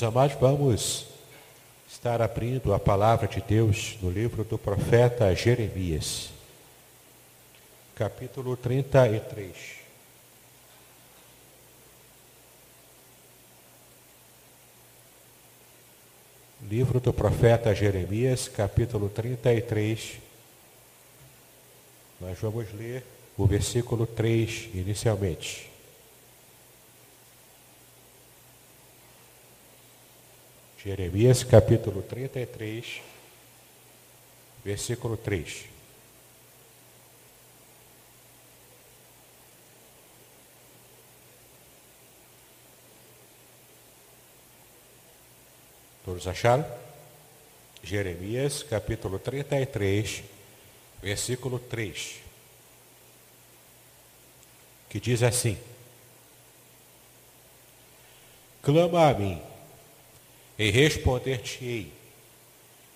Meus amados, vamos estar abrindo a palavra de Deus no livro do profeta Jeremias, capítulo 33. Livro do profeta Jeremias, capítulo 33. Nós vamos ler o versículo 3 inicialmente. Jeremias capítulo 33, versículo 3. Todos acharam? Jeremias capítulo 33, versículo 3. Que diz assim: Clama a mim e responder-te-ei,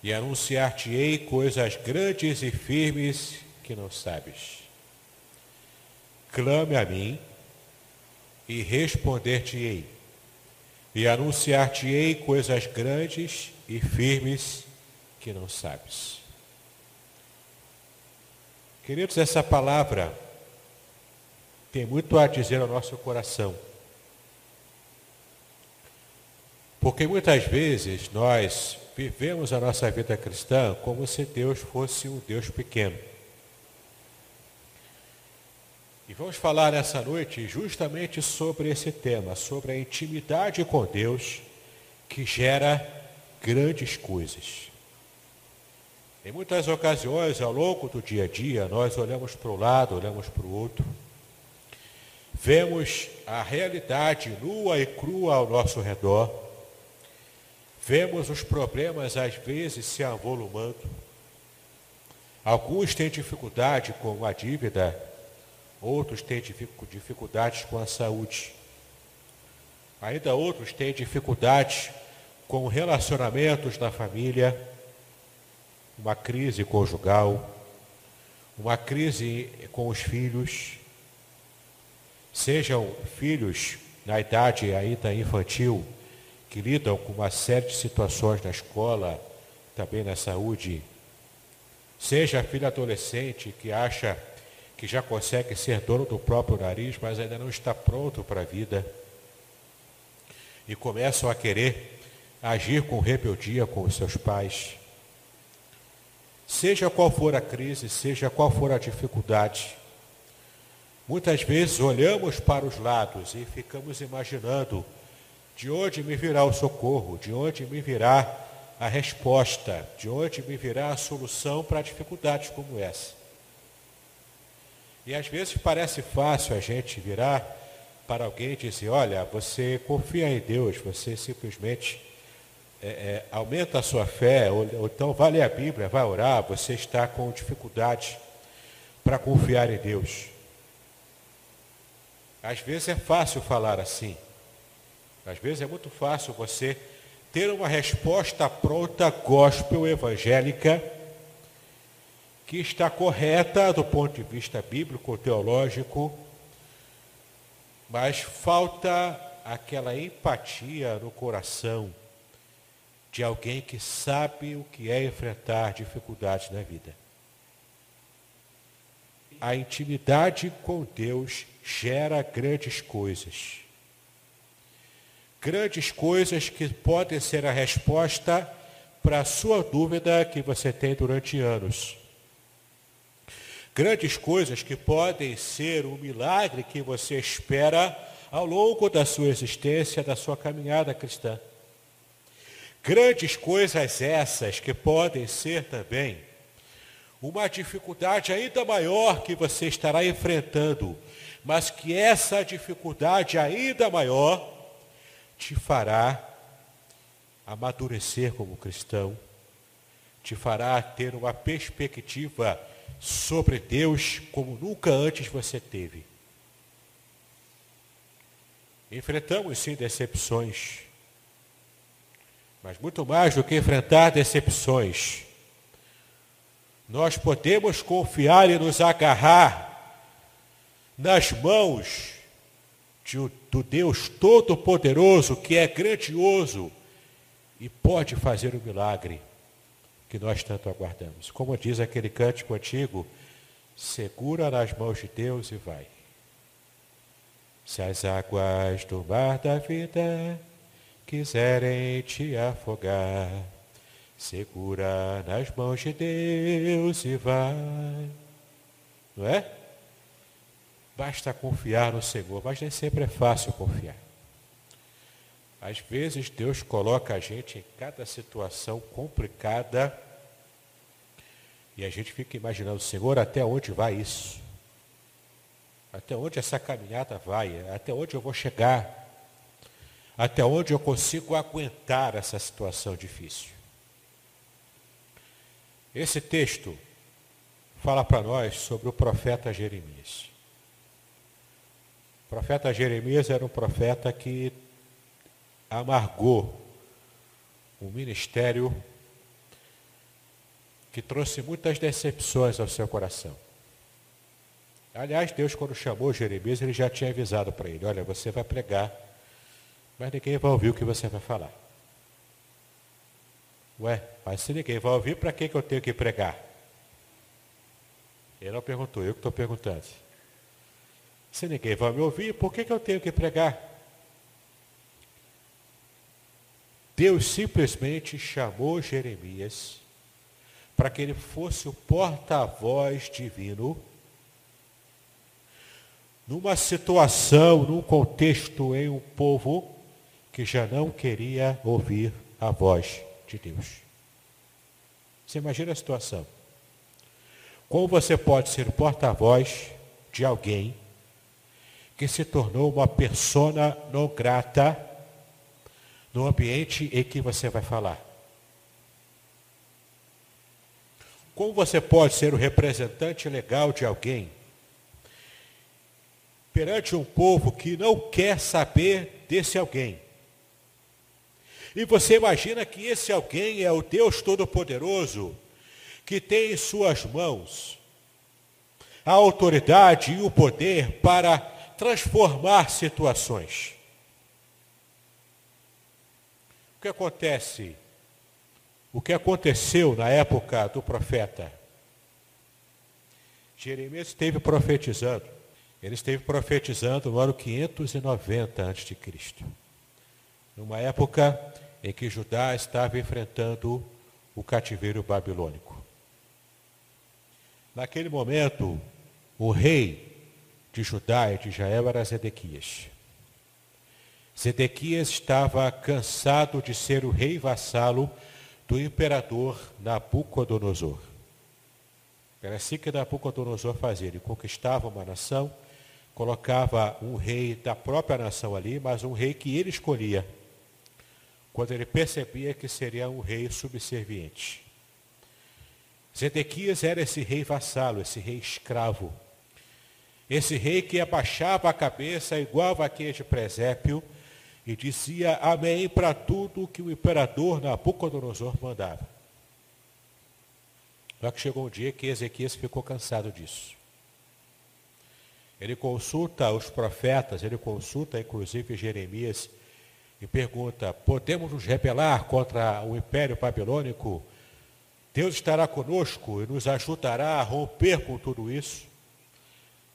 e anunciar-te-ei coisas grandes e firmes que não sabes. Clame a mim, e responder-te-ei, e anunciar-te-ei coisas grandes e firmes que não sabes. Queridos, essa palavra tem muito a dizer ao nosso coração. Porque muitas vezes nós vivemos a nossa vida cristã como se Deus fosse um Deus pequeno. E vamos falar nessa noite justamente sobre esse tema, sobre a intimidade com Deus que gera grandes coisas. Em muitas ocasiões, ao longo do dia a dia, nós olhamos para o lado, olhamos para o outro, vemos a realidade nua e crua ao nosso redor, Vemos os problemas às vezes se avolumando. Alguns têm dificuldade com a dívida, outros têm dificuldades com a saúde. Ainda outros têm dificuldades com relacionamentos na família, uma crise conjugal, uma crise com os filhos, sejam filhos na idade ainda infantil, que lidam com uma série de situações na escola, também na saúde, seja filho adolescente que acha que já consegue ser dono do próprio nariz, mas ainda não está pronto para a vida, e começam a querer agir com rebeldia com os seus pais. Seja qual for a crise, seja qual for a dificuldade, muitas vezes olhamos para os lados e ficamos imaginando de onde me virá o socorro, de onde me virá a resposta, de onde me virá a solução para dificuldades como essa. E às vezes parece fácil a gente virar para alguém e dizer, olha, você confia em Deus, você simplesmente é, é, aumenta a sua fé, ou, ou então vai ler a Bíblia, vai orar, você está com dificuldade para confiar em Deus. Às vezes é fácil falar assim. Às vezes é muito fácil você ter uma resposta pronta, gospel, evangélica, que está correta do ponto de vista bíblico, teológico, mas falta aquela empatia no coração de alguém que sabe o que é enfrentar dificuldades na vida. A intimidade com Deus gera grandes coisas. Grandes coisas que podem ser a resposta para a sua dúvida que você tem durante anos. Grandes coisas que podem ser o milagre que você espera ao longo da sua existência, da sua caminhada cristã. Grandes coisas essas que podem ser também uma dificuldade ainda maior que você estará enfrentando, mas que essa dificuldade ainda maior te fará amadurecer como cristão, te fará ter uma perspectiva sobre Deus como nunca antes você teve. Enfrentamos sim decepções, mas muito mais do que enfrentar decepções, nós podemos confiar e nos agarrar nas mãos de, do Deus Todo-Poderoso, que é grandioso e pode fazer o milagre que nós tanto aguardamos. Como diz aquele cântico antigo, segura nas mãos de Deus e vai. Se as águas do mar da vida quiserem te afogar, segura nas mãos de Deus e vai. Não é? Basta confiar no Senhor, mas nem sempre é fácil confiar. Às vezes Deus coloca a gente em cada situação complicada e a gente fica imaginando, Senhor, até onde vai isso? Até onde essa caminhada vai? Até onde eu vou chegar? até onde eu consigo aguentar essa situação difícil. Esse texto fala para nós sobre o profeta Jeremias. O profeta Jeremias era um profeta que amargou um ministério que trouxe muitas decepções ao seu coração. Aliás, Deus, quando chamou Jeremias, ele já tinha avisado para ele: olha, você vai pregar mas ninguém vai ouvir o que você vai falar. Ué, mas se ninguém vai ouvir, para que, que eu tenho que pregar? Ele não perguntou, eu que estou perguntando. Se ninguém vai me ouvir, por que, que eu tenho que pregar? Deus simplesmente chamou Jeremias para que ele fosse o porta-voz divino numa situação, num contexto em um povo que já não queria ouvir a voz de Deus. Você imagina a situação. Como você pode ser porta-voz de alguém que se tornou uma persona não grata no ambiente em que você vai falar? Como você pode ser o representante legal de alguém perante um povo que não quer saber desse alguém? E você imagina que esse alguém é o Deus Todo-Poderoso, que tem em suas mãos a autoridade e o poder para transformar situações. O que acontece? O que aconteceu na época do profeta? Jeremias esteve profetizando. Ele esteve profetizando no ano 590 a.C. Numa época em que Judá estava enfrentando o cativeiro babilônico. Naquele momento, o rei de Judá e de Israel era Zedequias. Zedequias estava cansado de ser o rei vassalo do imperador Nabucodonosor. Era assim que Nabucodonosor fazia. Ele conquistava uma nação, colocava um rei da própria nação ali, mas um rei que ele escolhia quando ele percebia que seria um rei subserviente. Zedequias era esse rei vassalo, esse rei escravo. Esse rei que abaixava a cabeça igual vaqueia de presépio e dizia amém para tudo que o imperador Nabucodonosor mandava. Só que chegou um dia que Ezequias ficou cansado disso. Ele consulta os profetas, ele consulta inclusive Jeremias e pergunta: podemos nos rebelar contra o império babilônico? Deus estará conosco e nos ajudará a romper com tudo isso?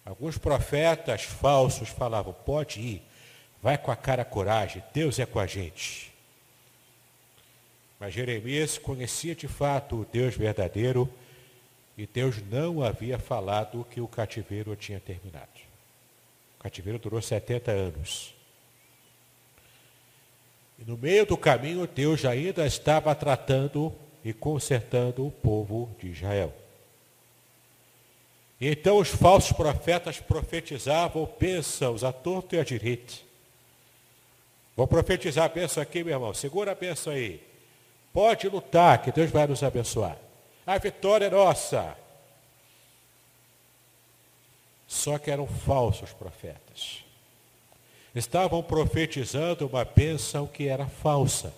Alguns profetas falsos falavam: pode ir, vai com a cara coragem, Deus é com a gente. Mas Jeremias conhecia de fato o Deus verdadeiro e Deus não havia falado que o cativeiro tinha terminado. O cativeiro durou 70 anos. E no meio do caminho, Deus ainda estava tratando e consertando o povo de Israel. Então os falsos profetas profetizavam bênçãos a torto e a direita. Vou profetizar a bênção aqui, meu irmão. Segura a bênção aí. Pode lutar, que Deus vai nos abençoar. A vitória é nossa. Só que eram falsos profetas estavam profetizando uma bênção que era falsa.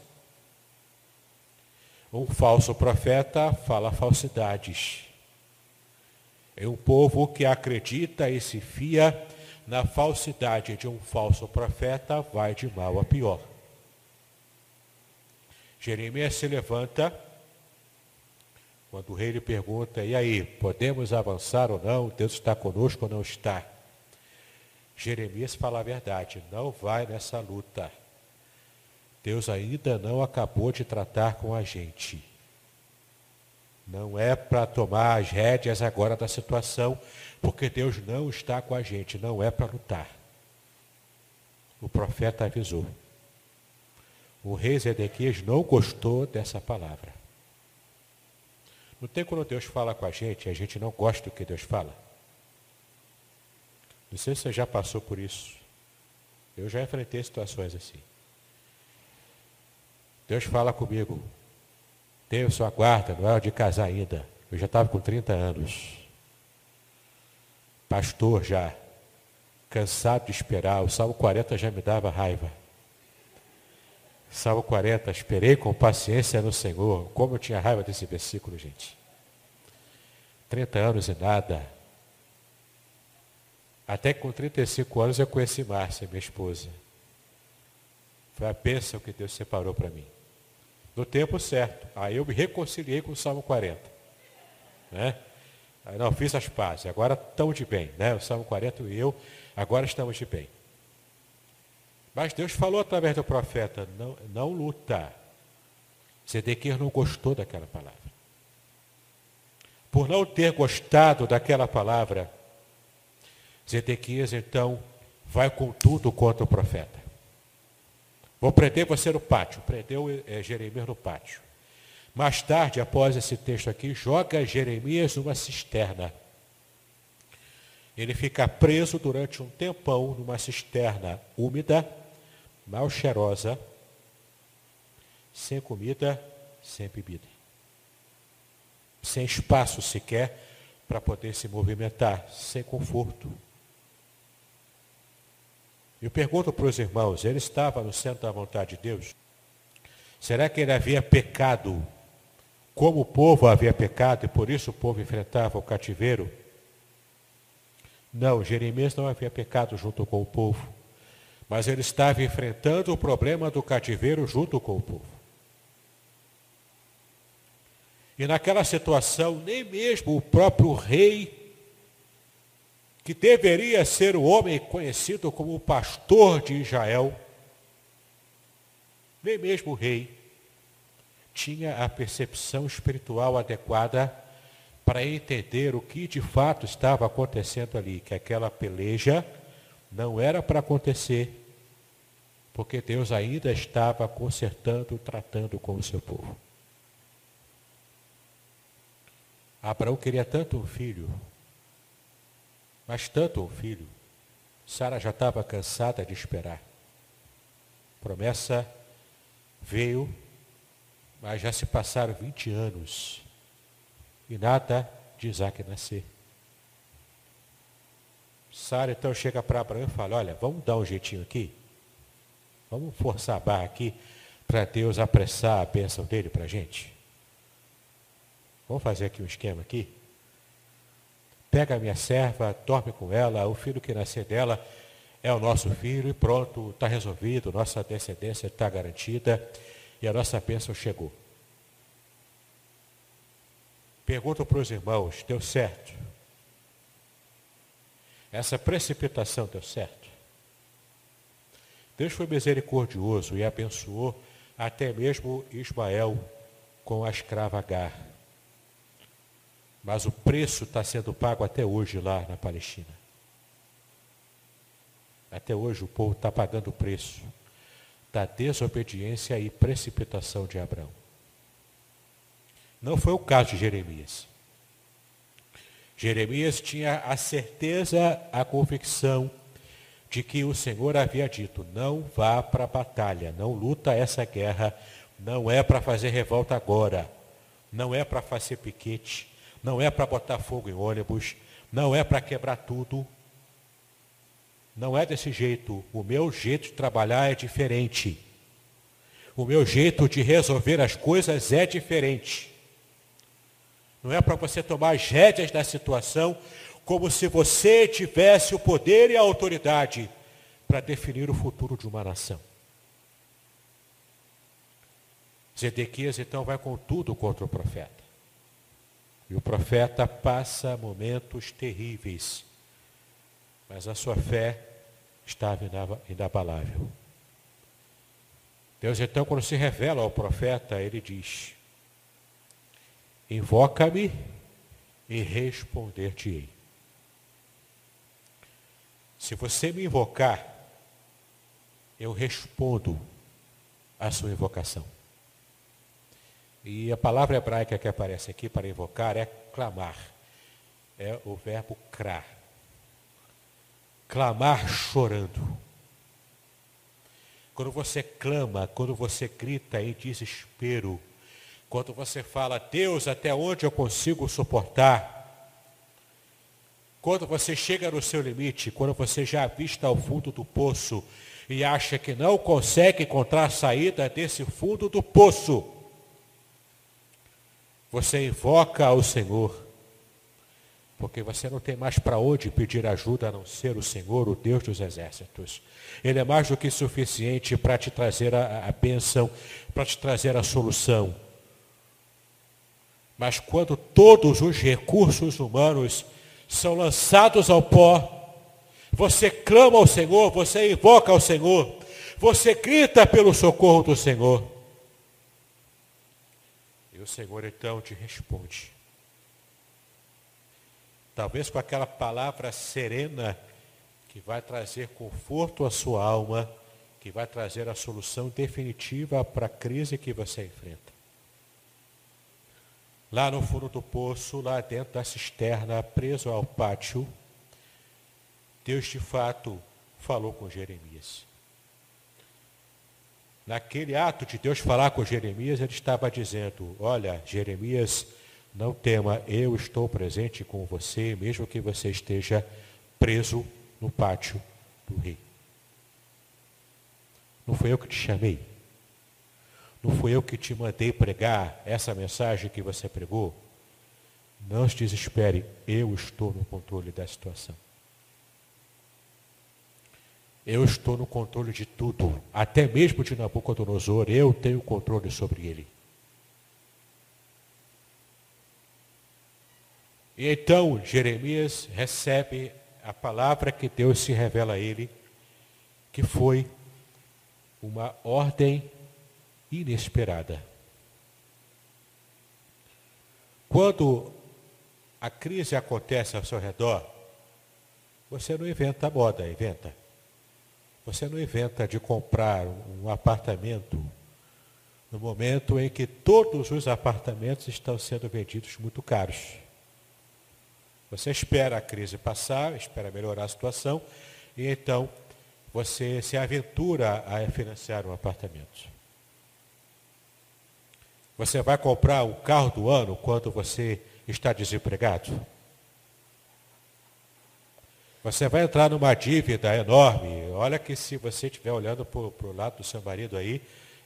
Um falso profeta fala falsidades. É um povo que acredita e se fia na falsidade de um falso profeta, vai de mal a pior. Jeremias se levanta, quando o rei lhe pergunta, e aí, podemos avançar ou não? Deus está conosco ou não está? Jeremias fala a verdade, não vai nessa luta. Deus ainda não acabou de tratar com a gente. Não é para tomar as rédeas agora da situação, porque Deus não está com a gente, não é para lutar. O profeta avisou. O rei Zedequias não gostou dessa palavra. Não tem quando Deus fala com a gente, a gente não gosta do que Deus fala. Não sei se você já passou por isso. Eu já enfrentei situações assim. Deus fala comigo. Tenho sua guarda, não é de casar ainda. Eu já estava com 30 anos. Pastor já. Cansado de esperar. O Salmo 40 já me dava raiva. Salmo 40, esperei com paciência no Senhor. Como eu tinha raiva desse versículo, gente. 30 anos e nada. Até que com 35 anos eu conheci Márcia, minha esposa. Foi a bênção que Deus separou para mim. No tempo certo. Aí eu me reconciliei com o Salmo 40. Né? Aí não, fiz as pazes. Agora estamos de bem. Né? O Salmo 40 e eu, agora estamos de bem. Mas Deus falou através do profeta, não, não luta. Zedequias não gostou daquela palavra. Por não ter gostado daquela palavra, Zedequias então vai com tudo contra o profeta. Vou prender você no pátio. Prendeu é, Jeremias no pátio. Mais tarde, após esse texto aqui, joga Jeremias numa cisterna. Ele fica preso durante um tempão numa cisterna úmida, mal cheirosa, sem comida, sem bebida. sem espaço sequer para poder se movimentar, sem conforto. Eu pergunto para os irmãos, ele estava no centro da vontade de Deus? Será que ele havia pecado como o povo havia pecado e por isso o povo enfrentava o cativeiro? Não, Jeremias não havia pecado junto com o povo, mas ele estava enfrentando o problema do cativeiro junto com o povo. E naquela situação, nem mesmo o próprio rei, que deveria ser o homem conhecido como o pastor de Israel, nem mesmo o rei, tinha a percepção espiritual adequada para entender o que de fato estava acontecendo ali, que aquela peleja não era para acontecer, porque Deus ainda estava consertando, tratando com o seu povo. Abraão queria tanto um filho, mas tanto um filho. Sara já estava cansada de esperar. Promessa veio, mas já se passaram 20 anos e nada de Isaac nascer. Sara então chega para Abraão e fala, olha, vamos dar um jeitinho aqui? Vamos forçar a barra aqui para Deus apressar a bênção dele para a gente? Vamos fazer aqui um esquema aqui? Pega a minha serva, dorme com ela, o filho que nascer dela é o nosso filho e pronto, está resolvido, nossa descendência está garantida e a nossa bênção chegou. Pergunto para os irmãos, deu certo? Essa precipitação deu certo? Deus foi misericordioso e abençoou até mesmo Ismael com a escrava Agar. Mas o preço está sendo pago até hoje lá na Palestina. Até hoje o povo está pagando o preço da desobediência e precipitação de Abraão. Não foi o caso de Jeremias. Jeremias tinha a certeza, a convicção de que o Senhor havia dito: não vá para a batalha, não luta essa guerra, não é para fazer revolta agora, não é para fazer piquete, não é para botar fogo em ônibus, não é para quebrar tudo. Não é desse jeito. O meu jeito de trabalhar é diferente. O meu jeito de resolver as coisas é diferente. Não é para você tomar as rédeas da situação como se você tivesse o poder e a autoridade para definir o futuro de uma nação. Zedequias então vai com tudo contra o profeta. E o profeta passa momentos terríveis, mas a sua fé estava inabalável. Deus então, quando se revela ao profeta, ele diz: Invoca-me e responder-te-ei. Se você me invocar, eu respondo à sua invocação. E a palavra hebraica que aparece aqui para invocar é clamar. É o verbo crar. Clamar chorando. Quando você clama, quando você grita em desespero, quando você fala, Deus, até onde eu consigo suportar? Quando você chega no seu limite, quando você já avista ao fundo do poço e acha que não consegue encontrar saída desse fundo do poço, você invoca ao Senhor, porque você não tem mais para onde pedir ajuda a não ser o Senhor, o Deus dos exércitos. Ele é mais do que suficiente para te trazer a, a bênção, para te trazer a solução. Mas quando todos os recursos humanos são lançados ao pó, você clama ao Senhor, você invoca ao Senhor, você grita pelo socorro do Senhor. O Senhor então te responde. Talvez com aquela palavra serena que vai trazer conforto à sua alma, que vai trazer a solução definitiva para a crise que você enfrenta lá no fundo do poço, lá dentro da cisterna, preso ao pátio, Deus de fato falou com Jeremias. Naquele ato de Deus falar com Jeremias, ele estava dizendo: Olha, Jeremias, Não tema, eu estou presente com você, mesmo que você esteja preso no pátio do rei. Não foi eu que te chamei. Não foi eu que te mandei pregar essa mensagem que você pregou. Não se desespere, eu estou no controle da situação. Eu estou no controle de tudo, até mesmo de Nabucodonosor, eu tenho controle sobre ele. E então Jeremias recebe a palavra que Deus se revela a ele, que foi uma ordem inesperada. Quando a crise acontece ao seu redor, você não inventa moda, inventa. Você não inventa de comprar um apartamento no momento em que todos os apartamentos estão sendo vendidos muito caros. Você espera a crise passar, espera melhorar a situação, e então você se aventura a financiar um apartamento. Você vai comprar o carro do ano quando você está desempregado? Você vai entrar numa dívida enorme. Olha que se você estiver olhando para o lado do seu marido aí,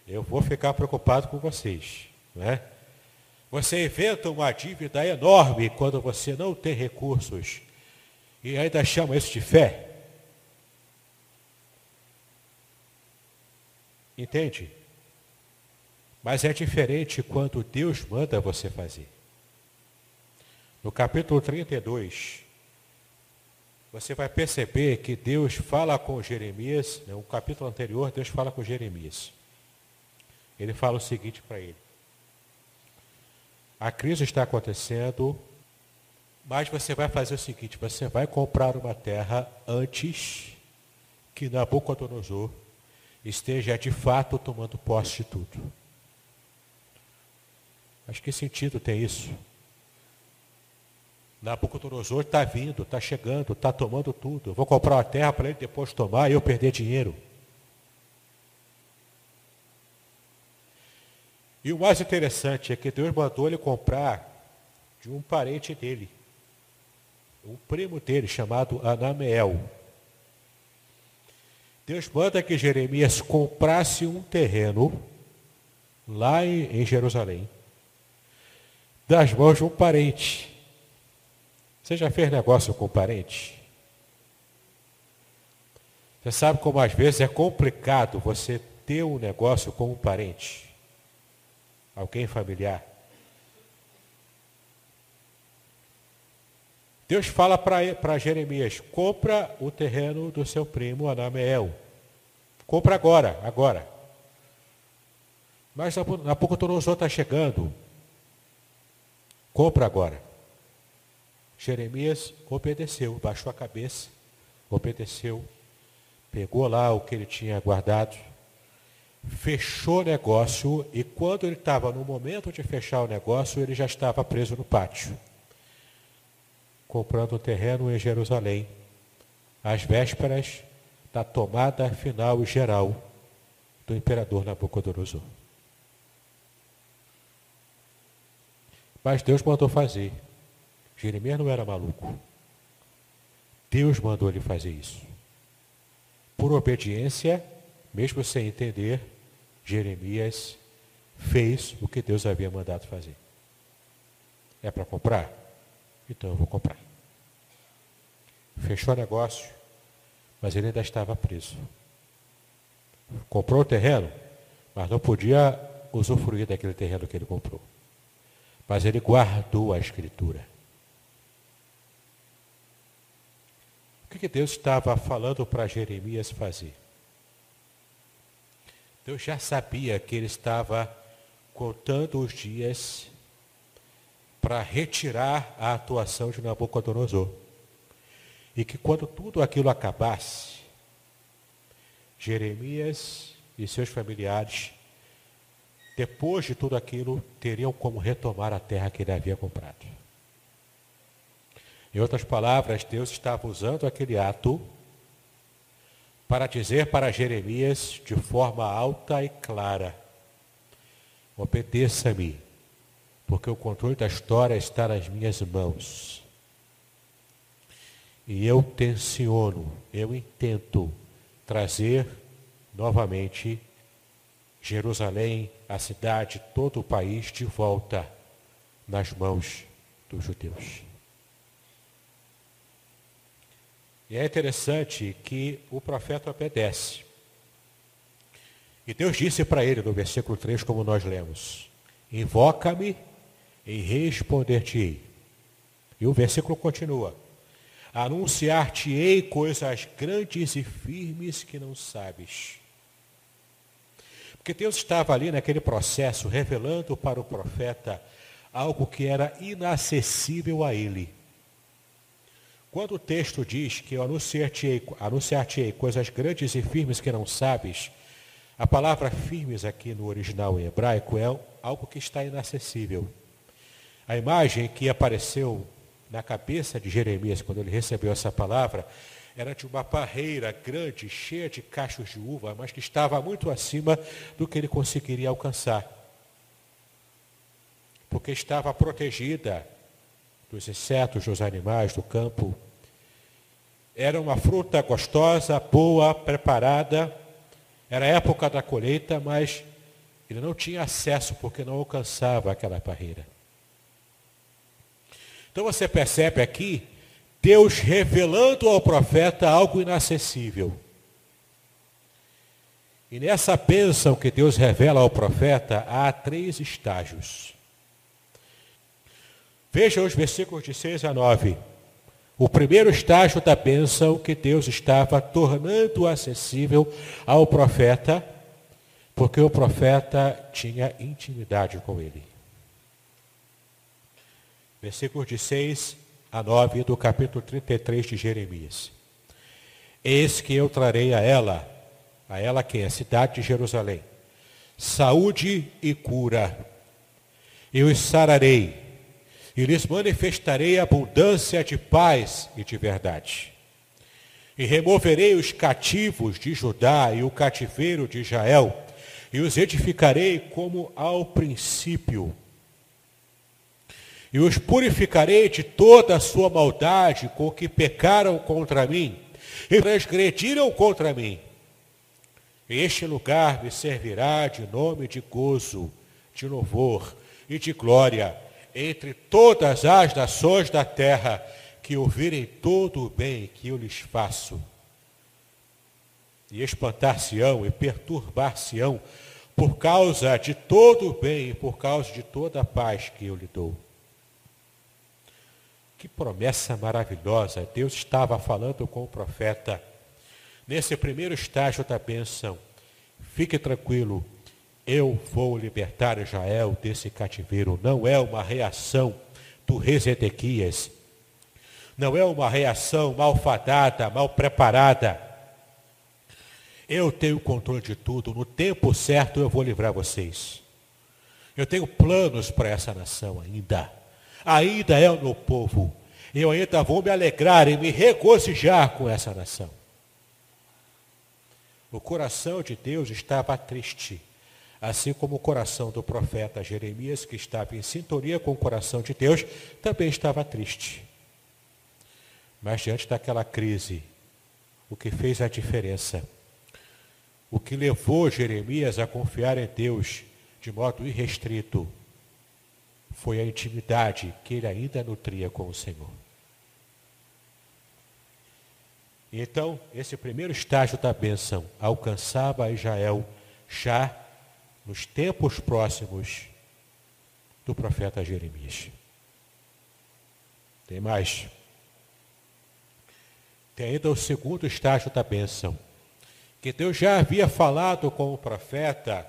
eu vou ficar preocupado com vocês. Não é? Você inventa uma dívida enorme quando você não tem recursos e ainda chama isso de fé. Entende? Mas é diferente quando Deus manda você fazer. No capítulo 32, você vai perceber que Deus fala com Jeremias, no né, capítulo anterior, Deus fala com Jeremias. Ele fala o seguinte para ele: a crise está acontecendo, mas você vai fazer o seguinte: você vai comprar uma terra antes que Nabucodonosor esteja de fato tomando posse de tudo. Mas que sentido tem isso? Nabucodonosor está vindo, está chegando, está tomando tudo. Eu vou comprar uma terra para ele depois tomar e eu perder dinheiro. E o mais interessante é que Deus mandou ele comprar de um parente dele, um primo dele chamado Anameel. Deus manda que Jeremias comprasse um terreno lá em Jerusalém, das mãos de um parente. Você já fez negócio com parente? Você sabe como às vezes é complicado você ter um negócio com um parente alguém familiar. Deus fala para Jeremias: compra o terreno do seu primo Anameel. Compra agora, agora. Mas Nabucodonosor está chegando. Compra agora. Jeremias obedeceu, baixou a cabeça, obedeceu, pegou lá o que ele tinha guardado fechou o negócio e quando ele estava no momento de fechar o negócio, ele já estava preso no pátio, comprando terreno em Jerusalém, às vésperas da tomada final e geral do imperador Nabucodonosor. Mas Deus mandou fazer. Jeremias não era maluco. Deus mandou ele fazer isso. Por obediência, mesmo sem entender, Jeremias fez o que Deus havia mandado fazer. É para comprar? Então eu vou comprar. Fechou o negócio, mas ele ainda estava preso. Comprou o terreno, mas não podia usufruir daquele terreno que ele comprou. Mas ele guardou a escritura. O que Deus estava falando para Jeremias fazer? Deus já sabia que ele estava contando os dias para retirar a atuação de Nabucodonosor. E que quando tudo aquilo acabasse, Jeremias e seus familiares, depois de tudo aquilo, teriam como retomar a terra que ele havia comprado. Em outras palavras, Deus estava usando aquele ato para dizer para Jeremias de forma alta e clara: obedeça-me, porque o controle da história está nas minhas mãos. E eu tenciono, eu intento trazer novamente Jerusalém, a cidade, todo o país de volta nas mãos dos judeus. E é interessante que o profeta obedece. E Deus disse para ele no versículo 3, como nós lemos: Invoca-me e responder-te-ei. E o versículo continua: Anunciar-te-ei coisas grandes e firmes que não sabes. Porque Deus estava ali naquele processo revelando para o profeta algo que era inacessível a ele. Quando o texto diz que eu anunciar-te-ei anunciar coisas grandes e firmes que não sabes, a palavra firmes aqui no original em hebraico é algo que está inacessível. A imagem que apareceu na cabeça de Jeremias quando ele recebeu essa palavra era de uma parreira grande, cheia de cachos de uva, mas que estava muito acima do que ele conseguiria alcançar. Porque estava protegida dos insetos, dos animais, do campo. Era uma fruta gostosa, boa, preparada. Era a época da colheita, mas ele não tinha acesso porque não alcançava aquela parreira. Então você percebe aqui Deus revelando ao profeta algo inacessível. E nessa bênção que Deus revela ao profeta, há três estágios. Veja os versículos de 6 a 9. O primeiro estágio da bênção que Deus estava tornando acessível ao profeta, porque o profeta tinha intimidade com ele versículos de 6 a 9 do capítulo 33 de Jeremias. Eis que eu trarei a ela, a ela que é a cidade de Jerusalém, saúde e cura. Eu os sararei e lhes manifestarei abundância de paz e de verdade. E removerei os cativos de Judá e o cativeiro de Israel, e os edificarei como ao princípio e os purificarei de toda a sua maldade com que pecaram contra mim e transgrediram contra mim. Este lugar me servirá de nome de gozo, de louvor e de glória entre todas as nações da terra que ouvirem todo o bem que eu lhes faço. E espantar-se-ão e perturbar-se-ão por causa de todo o bem e por causa de toda a paz que eu lhe dou. Que promessa maravilhosa! Deus estava falando com o profeta. Nesse primeiro estágio da bênção, fique tranquilo, eu vou libertar Israel desse cativeiro. Não é uma reação do rei Zedequias. Não é uma reação malfadada, mal preparada. Eu tenho controle de tudo. No tempo certo eu vou livrar vocês. Eu tenho planos para essa nação ainda ainda é o meu povo. Eu ainda vou me alegrar e me regozijar com essa nação. O coração de Deus estava triste, assim como o coração do profeta Jeremias, que estava em sintonia com o coração de Deus, também estava triste. Mas diante daquela crise, o que fez a diferença, o que levou Jeremias a confiar em Deus de modo irrestrito, foi a intimidade que ele ainda nutria com o Senhor. Então, esse primeiro estágio da bênção alcançava Israel já nos tempos próximos do profeta Jeremias. Tem mais. Tem ainda o segundo estágio da bênção, que Deus já havia falado com o profeta,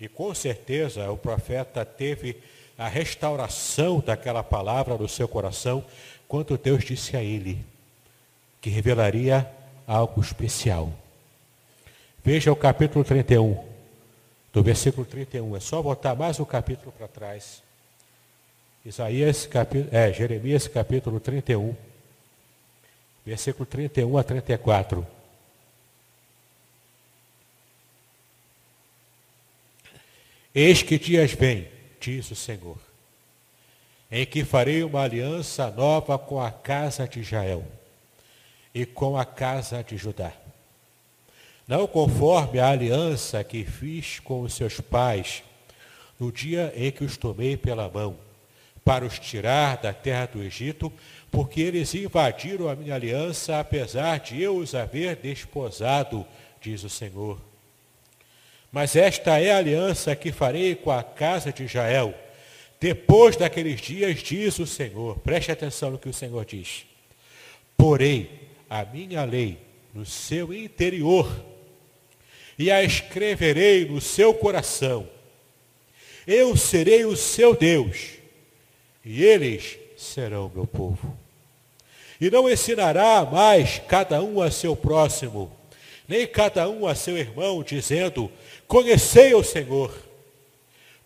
e com certeza o profeta teve a restauração daquela palavra no seu coração, quando Deus disse a ele que revelaria algo especial. Veja o capítulo 31, do versículo 31. É só voltar mais um capítulo para trás. Isaías, capítulo, é, Jeremias capítulo 31, versículo 31 a 34. Eis que dias vêm diz o Senhor, em que farei uma aliança nova com a casa de Israel e com a casa de Judá. Não conforme a aliança que fiz com os seus pais no dia em que os tomei pela mão, para os tirar da terra do Egito, porque eles invadiram a minha aliança, apesar de eu os haver desposado, diz o Senhor. Mas esta é a aliança que farei com a casa de Israel. Depois daqueles dias, diz o Senhor, preste atenção no que o Senhor diz. Porei a minha lei no seu interior e a escreverei no seu coração. Eu serei o seu Deus e eles serão meu povo. E não ensinará mais cada um a seu próximo, nem cada um a seu irmão, dizendo: Conhecei o Senhor,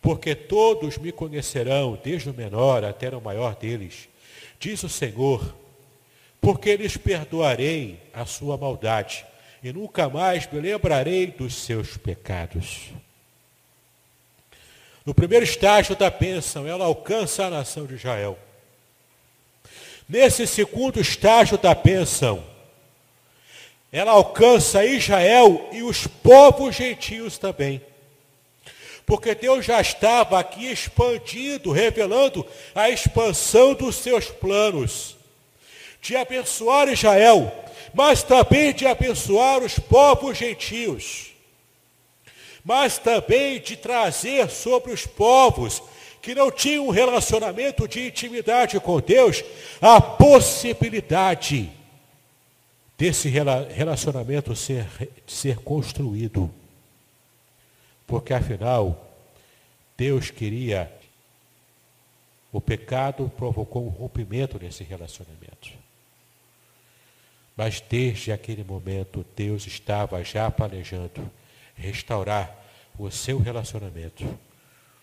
porque todos me conhecerão, desde o menor até o maior deles, diz o Senhor, porque lhes perdoarei a sua maldade e nunca mais me lembrarei dos seus pecados. No primeiro estágio da bênção, ela alcança a nação de Israel. Nesse segundo estágio da bênção, ela alcança Israel e os povos gentios também. Porque Deus já estava aqui expandindo, revelando a expansão dos seus planos de abençoar Israel, mas também de abençoar os povos gentios mas também de trazer sobre os povos que não tinham um relacionamento de intimidade com Deus, a possibilidade desse relacionamento ser, ser construído. Porque afinal, Deus queria, o pecado provocou um rompimento nesse relacionamento. Mas desde aquele momento, Deus estava já planejando restaurar o seu relacionamento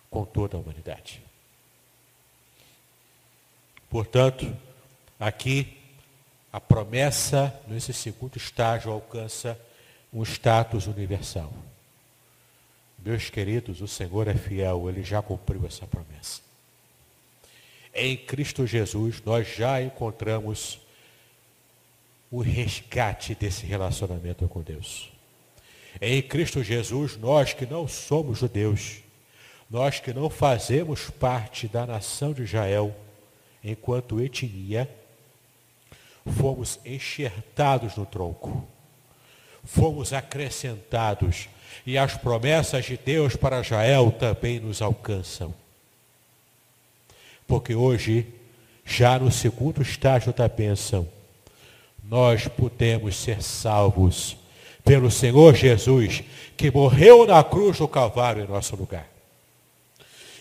com toda a humanidade. Portanto, aqui a promessa nesse segundo estágio alcança um status universal. Meus queridos, o Senhor é fiel, ele já cumpriu essa promessa. Em Cristo Jesus, nós já encontramos o resgate desse relacionamento com Deus. Em Cristo Jesus, nós que não somos judeus, nós que não fazemos parte da nação de Israel, enquanto etnia, fomos enxertados no tronco, fomos acrescentados, e as promessas de Deus para Israel também nos alcançam. Porque hoje, já no segundo estágio da bênção, nós podemos ser salvos pelo Senhor Jesus, que morreu na cruz do Calvário em nosso lugar.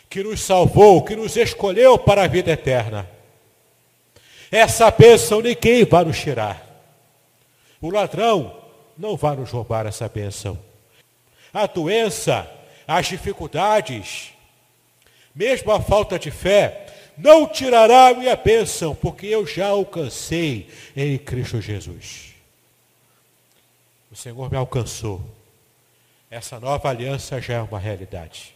Que nos salvou, que nos escolheu para a vida eterna. Essa bênção ninguém vai nos tirar. O ladrão não vai nos roubar essa bênção. A doença, as dificuldades, mesmo a falta de fé, não tirará a minha bênção, porque eu já alcancei em Cristo Jesus. O Senhor me alcançou. Essa nova aliança já é uma realidade.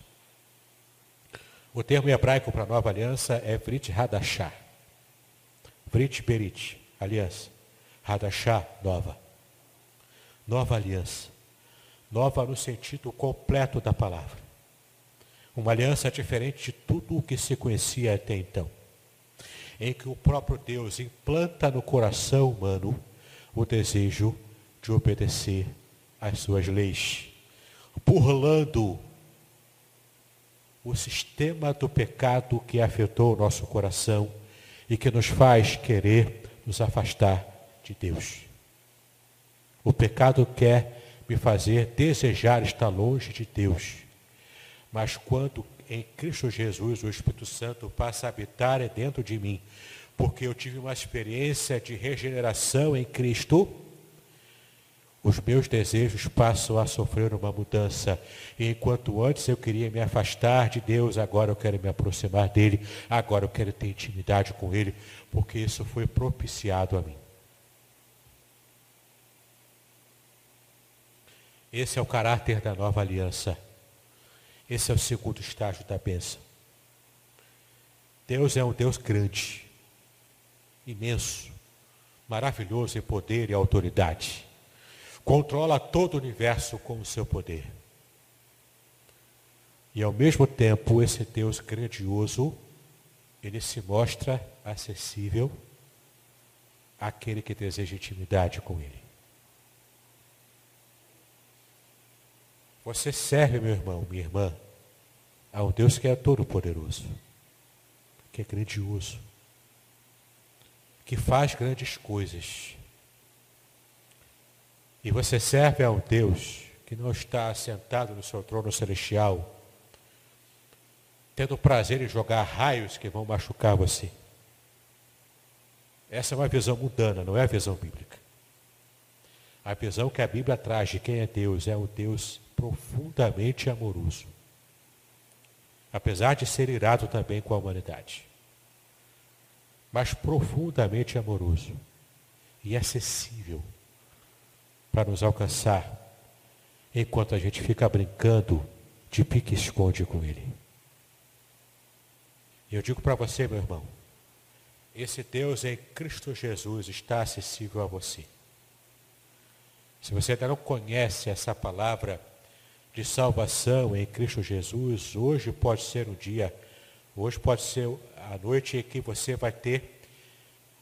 O termo hebraico para nova aliança é Brit Hadashah. Brit Berit, aliança. Hadashah, nova. Nova aliança. Nova no sentido completo da palavra. Uma aliança diferente de tudo o que se conhecia até então. Em que o próprio Deus implanta no coração humano o desejo de obedecer às suas leis, burlando o sistema do pecado que afetou o nosso coração e que nos faz querer nos afastar de Deus. O pecado quer me fazer desejar estar longe de Deus. Mas quando em Cristo Jesus o Espírito Santo passa a habitar dentro de mim, porque eu tive uma experiência de regeneração em Cristo, os meus desejos passam a sofrer uma mudança. E enquanto antes eu queria me afastar de Deus, agora eu quero me aproximar dele, agora eu quero ter intimidade com ele, porque isso foi propiciado a mim. Esse é o caráter da nova aliança. Esse é o segundo estágio da bênção. Deus é um Deus grande, imenso, maravilhoso em poder e autoridade. Controla todo o universo com o seu poder. E ao mesmo tempo, esse Deus grandioso, ele se mostra acessível àquele que deseja intimidade com ele. Você serve, meu irmão, minha irmã, a um Deus que é todo-poderoso, que é grandioso, que faz grandes coisas. E você serve a um Deus que não está sentado no seu trono celestial, tendo prazer em jogar raios que vão machucar você. Essa é uma visão mundana, não é a visão bíblica. A visão que a Bíblia traz de quem é Deus é um Deus profundamente amoroso. Apesar de ser irado também com a humanidade. Mas profundamente amoroso e acessível para nos alcançar enquanto a gente fica brincando de pique-esconde com Ele. Eu digo para você, meu irmão, esse Deus em Cristo Jesus está acessível a você. Se você ainda não conhece essa palavra de salvação em Cristo Jesus, hoje pode ser um dia, hoje pode ser a noite em que você vai ter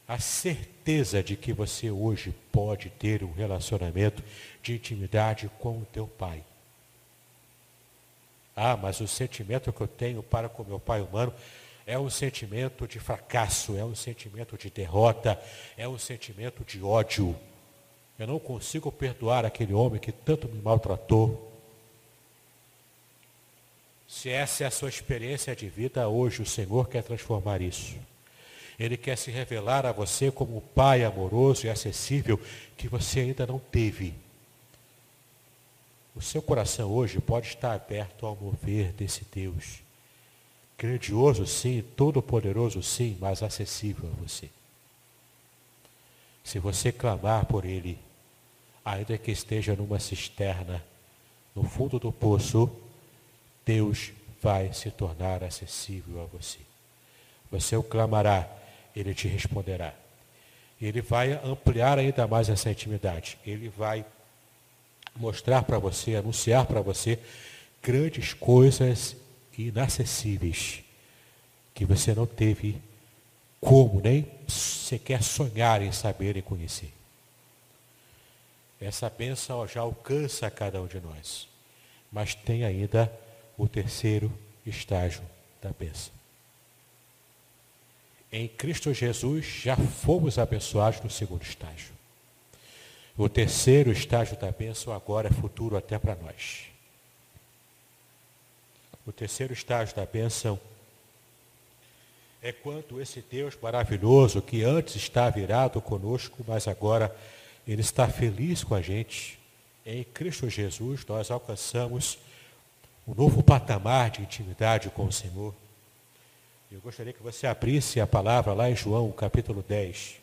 a certeza de que você hoje pode ter um relacionamento de intimidade com o teu Pai. Ah, mas o sentimento que eu tenho para com meu Pai humano é um sentimento de fracasso, é um sentimento de derrota, é um sentimento de ódio. Eu não consigo perdoar aquele homem que tanto me maltratou. Se essa é a sua experiência de vida, hoje o Senhor quer transformar isso. Ele quer se revelar a você como um Pai amoroso e acessível que você ainda não teve. O seu coração hoje pode estar aberto ao mover desse Deus Grandioso sim, todo-poderoso sim, mas acessível a você. Se você clamar por Ele, ainda que esteja numa cisterna, no fundo do poço, Deus vai se tornar acessível a você. Você o clamará, Ele te responderá. Ele vai ampliar ainda mais essa intimidade. Ele vai mostrar para você, anunciar para você grandes coisas inacessíveis que você não teve como nem sequer sonhar em saber e conhecer. Essa bênção já alcança cada um de nós, mas tem ainda o terceiro estágio da bênção. Em Cristo Jesus já fomos abençoados no segundo estágio. O terceiro estágio da bênção agora é futuro até para nós. O terceiro estágio da bênção é quando esse Deus maravilhoso, que antes estava virado conosco, mas agora ele está feliz com a gente. Em Cristo Jesus nós alcançamos um novo patamar de intimidade com o Senhor. Eu gostaria que você abrisse a palavra lá em João, capítulo 10.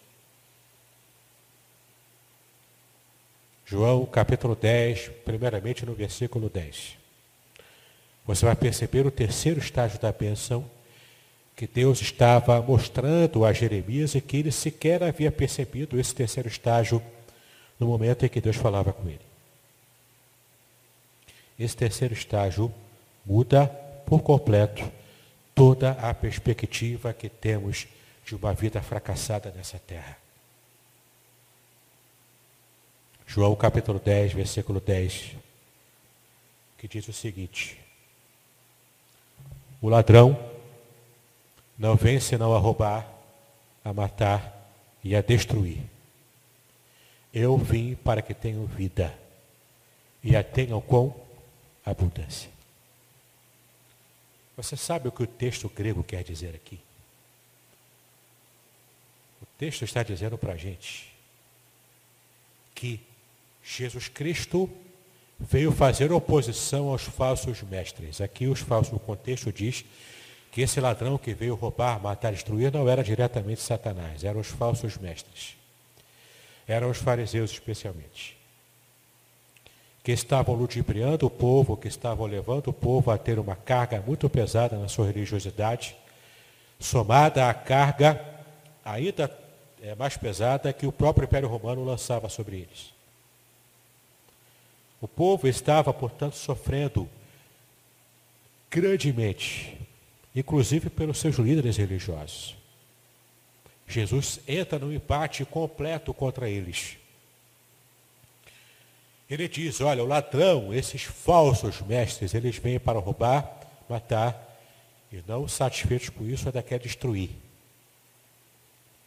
João, capítulo 10, primeiramente no versículo 10 você vai perceber o terceiro estágio da bênção que Deus estava mostrando a Jeremias e que ele sequer havia percebido esse terceiro estágio no momento em que Deus falava com ele. Esse terceiro estágio muda por completo toda a perspectiva que temos de uma vida fracassada nessa terra. João capítulo 10, versículo 10, que diz o seguinte: o ladrão não vem senão a roubar, a matar e a destruir. Eu vim para que tenham vida e a tenham com abundância. Você sabe o que o texto grego quer dizer aqui? O texto está dizendo para a gente que Jesus Cristo veio fazer oposição aos falsos mestres. Aqui os falsos, o contexto diz que esse ladrão que veio roubar, matar, destruir, não era diretamente Satanás, eram os falsos mestres. Eram os fariseus especialmente. Que estavam ludibriando o povo, que estavam levando o povo a ter uma carga muito pesada na sua religiosidade, somada à carga ainda é, mais pesada que o próprio Império Romano lançava sobre eles. O povo estava, portanto, sofrendo grandemente, inclusive pelos seus líderes religiosos. Jesus entra no empate completo contra eles. Ele diz: Olha, o ladrão, esses falsos mestres, eles vêm para roubar, matar, e não satisfeitos com isso, ainda quer destruir.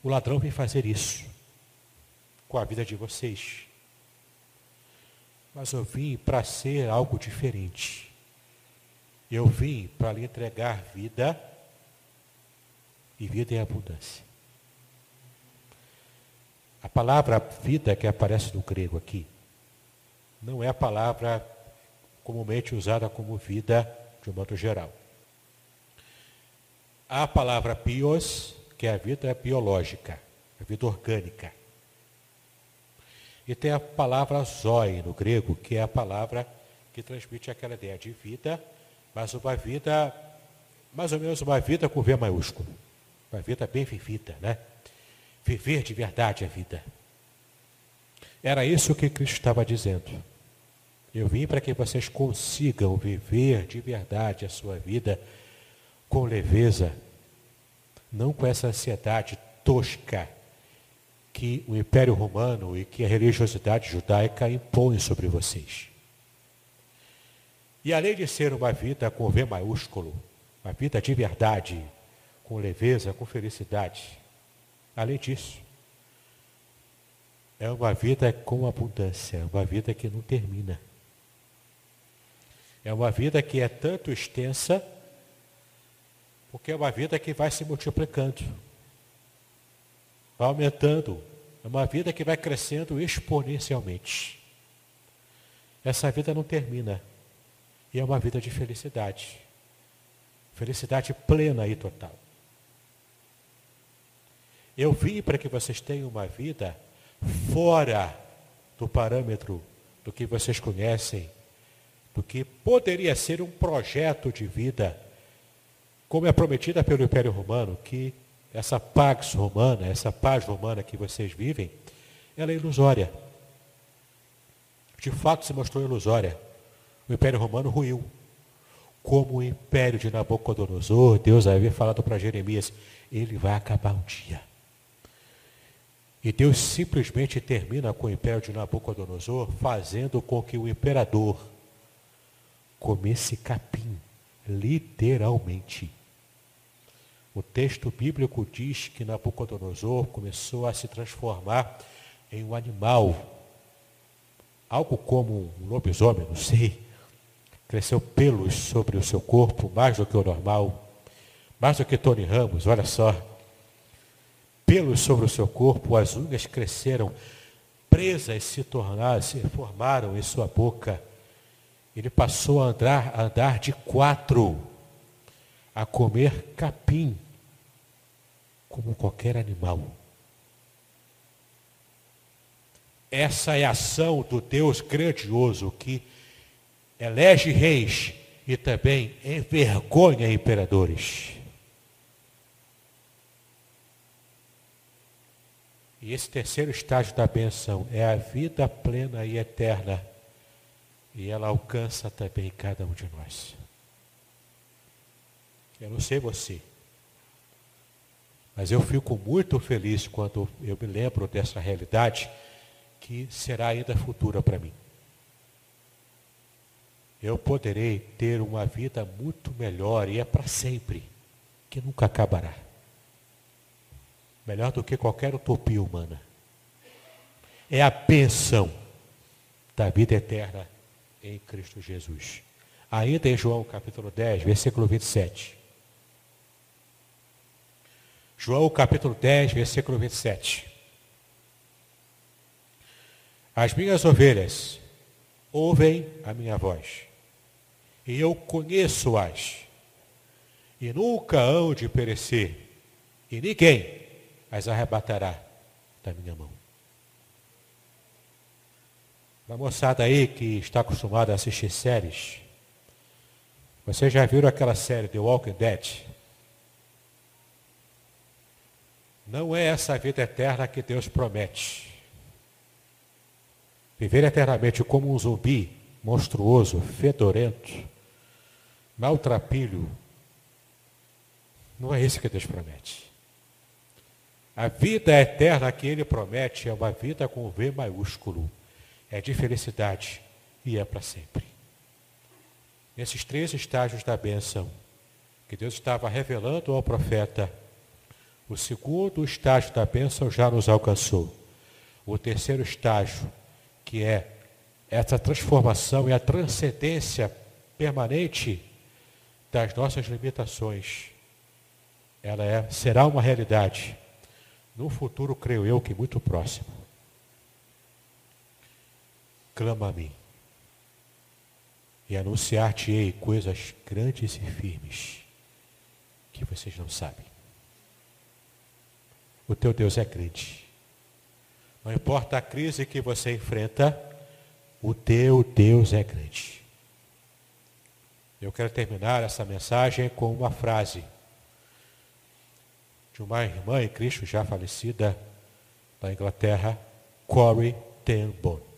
O ladrão vem fazer isso com a vida de vocês. Mas eu vim para ser algo diferente. Eu vim para lhe entregar vida e vida em abundância. A palavra vida que aparece no grego aqui não é a palavra comumente usada como vida de um modo geral. A palavra bios, que é a vida biológica, a vida orgânica. E tem a palavra zoe no grego, que é a palavra que transmite aquela ideia de vida, mas uma vida, mais ou menos uma vida com V maiúsculo. Uma vida bem vivida, né? Viver de verdade a vida. Era isso que Cristo estava dizendo. Eu vim para que vocês consigam viver de verdade a sua vida com leveza, não com essa ansiedade tosca que o Império Romano e que a religiosidade judaica impõem sobre vocês. E além de ser uma vida com V maiúsculo, uma vida de verdade, com leveza, com felicidade, além disso, é uma vida com abundância, uma vida que não termina. É uma vida que é tanto extensa, porque é uma vida que vai se multiplicando, vai aumentando. É uma vida que vai crescendo exponencialmente. Essa vida não termina. E é uma vida de felicidade. Felicidade plena e total. Eu vim para que vocês tenham uma vida fora do parâmetro do que vocês conhecem do que poderia ser um projeto de vida, como é prometida pelo Império Romano, que essa pax romana, essa paz romana que vocês vivem, ela é ilusória. De fato se mostrou ilusória. O Império Romano ruiu. Como o Império de Nabucodonosor, Deus havia falado para Jeremias, ele vai acabar um dia. E Deus simplesmente termina com o Império de Nabucodonosor, fazendo com que o imperador comesse capim, literalmente. O texto bíblico diz que Nabucodonosor começou a se transformar em um animal, algo como um lobisomem, não sei. Cresceu pelos sobre o seu corpo, mais do que o normal, mais do que Tony Ramos, olha só. Pelos sobre o seu corpo, as unhas cresceram, presas se tornaram, se formaram em sua boca ele passou a andar, a andar de quatro, a comer capim, como qualquer animal. Essa é a ação do Deus grandioso que elege reis e também envergonha imperadores. E esse terceiro estágio da benção é a vida plena e eterna e ela alcança também cada um de nós. Eu não sei você, mas eu fico muito feliz quando eu me lembro dessa realidade que será ainda futura para mim. Eu poderei ter uma vida muito melhor e é para sempre, que nunca acabará. Melhor do que qualquer utopia humana. É a bênção da vida eterna em Cristo Jesus. Ainda em João capítulo 10, versículo 27. João capítulo 10, versículo 27. As minhas ovelhas ouvem a minha voz, e eu conheço-as, e nunca hão de perecer, e ninguém as arrebatará da minha mão. A moçada aí que está acostumada a assistir séries, vocês já viram aquela série The Walking Dead? não é essa vida eterna que Deus promete. Viver eternamente como um zumbi monstruoso, fedorento, maltrapilho, não é isso que Deus promete. A vida eterna que Ele promete é uma vida com V maiúsculo, é de felicidade e é para sempre. Nesses três estágios da bênção, que Deus estava revelando ao profeta, o segundo estágio da bênção já nos alcançou. O terceiro estágio, que é essa transformação e a transcendência permanente das nossas limitações, ela é, será uma realidade no futuro, creio eu, que muito próximo. Clama a mim e anunciar-te-ei coisas grandes e firmes que vocês não sabem. O teu Deus é grande. Não importa a crise que você enfrenta, o teu Deus é grande. Eu quero terminar essa mensagem com uma frase de uma irmã em Cristo já falecida da Inglaterra, Corey ten Boom.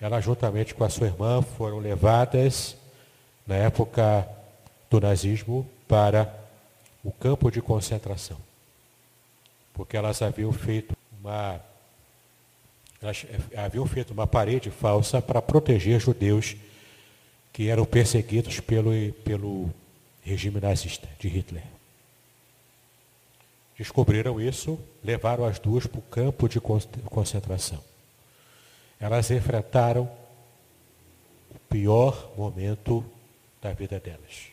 Ela, juntamente com a sua irmã, foram levadas, na época do nazismo, para o campo de concentração. Porque elas haviam feito uma, elas haviam feito uma parede falsa para proteger judeus que eram perseguidos pelo, pelo regime nazista de Hitler. Descobriram isso, levaram as duas para o campo de concentração. Elas enfrentaram o pior momento da vida delas.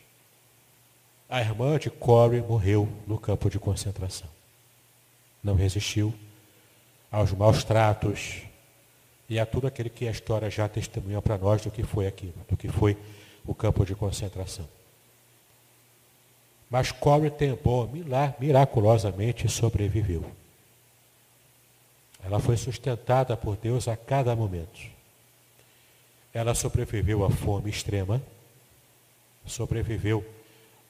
A irmã de Corey morreu no campo de concentração. Não resistiu aos maus tratos e a tudo aquilo que a história já testemunha para nós do que foi aquilo, do que foi o campo de concentração. Mas Corey Tenboom miraculosamente sobreviveu. Ela foi sustentada por Deus a cada momento. Ela sobreviveu à fome extrema, sobreviveu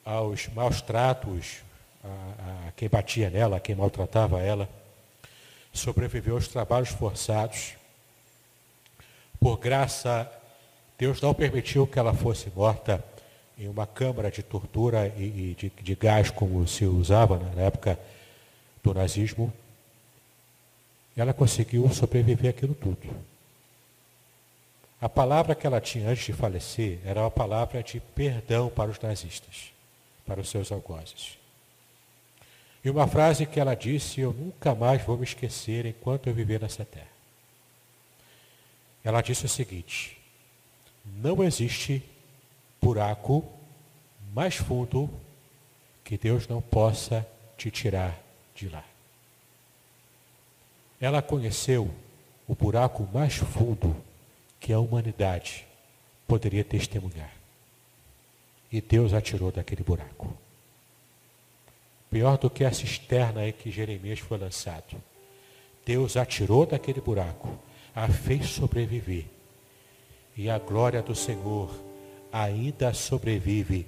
aos maus tratos, a, a quem batia nela, a quem maltratava ela, sobreviveu aos trabalhos forçados. Por graça, Deus não permitiu que ela fosse morta em uma câmara de tortura e, e de, de, gás, como se usava na época do nazismo, ela conseguiu sobreviver aquilo tudo. A palavra que ela tinha antes de falecer era uma palavra de perdão para os nazistas, para os seus algozes. E uma frase que ela disse, eu nunca mais vou me esquecer enquanto eu viver nessa terra. Ela disse o seguinte: não existe buraco mais fundo que Deus não possa te tirar de lá. Ela conheceu o buraco mais fundo que a humanidade poderia testemunhar. E Deus a tirou daquele buraco. Pior do que a cisterna em que Jeremias foi lançado. Deus a tirou daquele buraco, a fez sobreviver. E a glória do Senhor ainda sobrevive,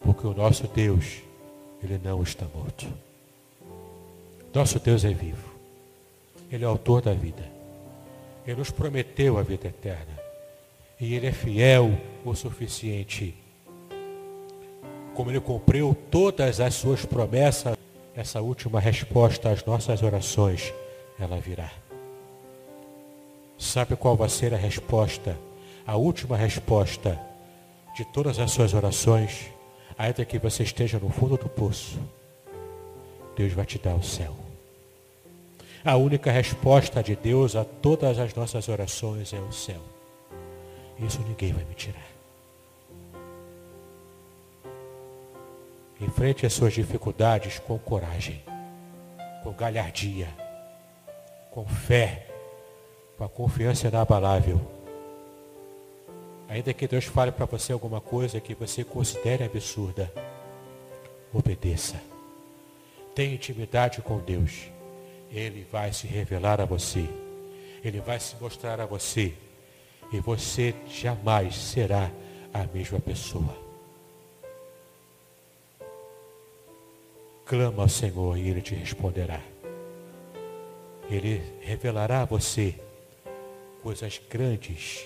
porque o nosso Deus, ele não está morto. Nosso Deus é vivo. Ele é autor da vida. Ele nos prometeu a vida eterna. E ele é fiel o suficiente. Como ele cumpriu todas as suas promessas, essa última resposta às nossas orações, ela virá. Sabe qual vai ser a resposta? A última resposta de todas as suas orações, ainda que você esteja no fundo do poço, Deus vai te dar o céu. A única resposta de Deus a todas as nossas orações é o céu. Isso ninguém vai me tirar. Enfrente as suas dificuldades com coragem, com galhardia, com fé, com a confiança inabalável Ainda que Deus fale para você alguma coisa que você considere absurda, obedeça. Tenha intimidade com Deus. Ele vai se revelar a você. Ele vai se mostrar a você. E você jamais será a mesma pessoa. Clama ao Senhor e Ele te responderá. Ele revelará a você coisas grandes,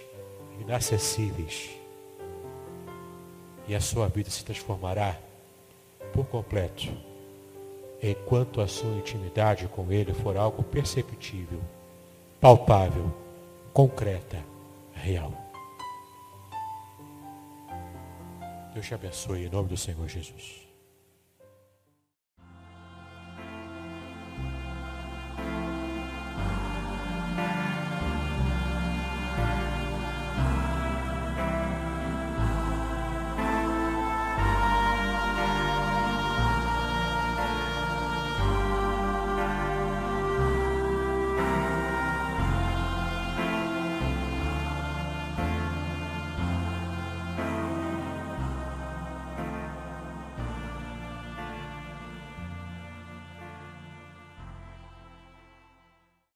inacessíveis. E a sua vida se transformará por completo, enquanto a sua intimidade com Ele for algo perceptível, palpável, concreta, real. Deus te abençoe em nome do Senhor Jesus.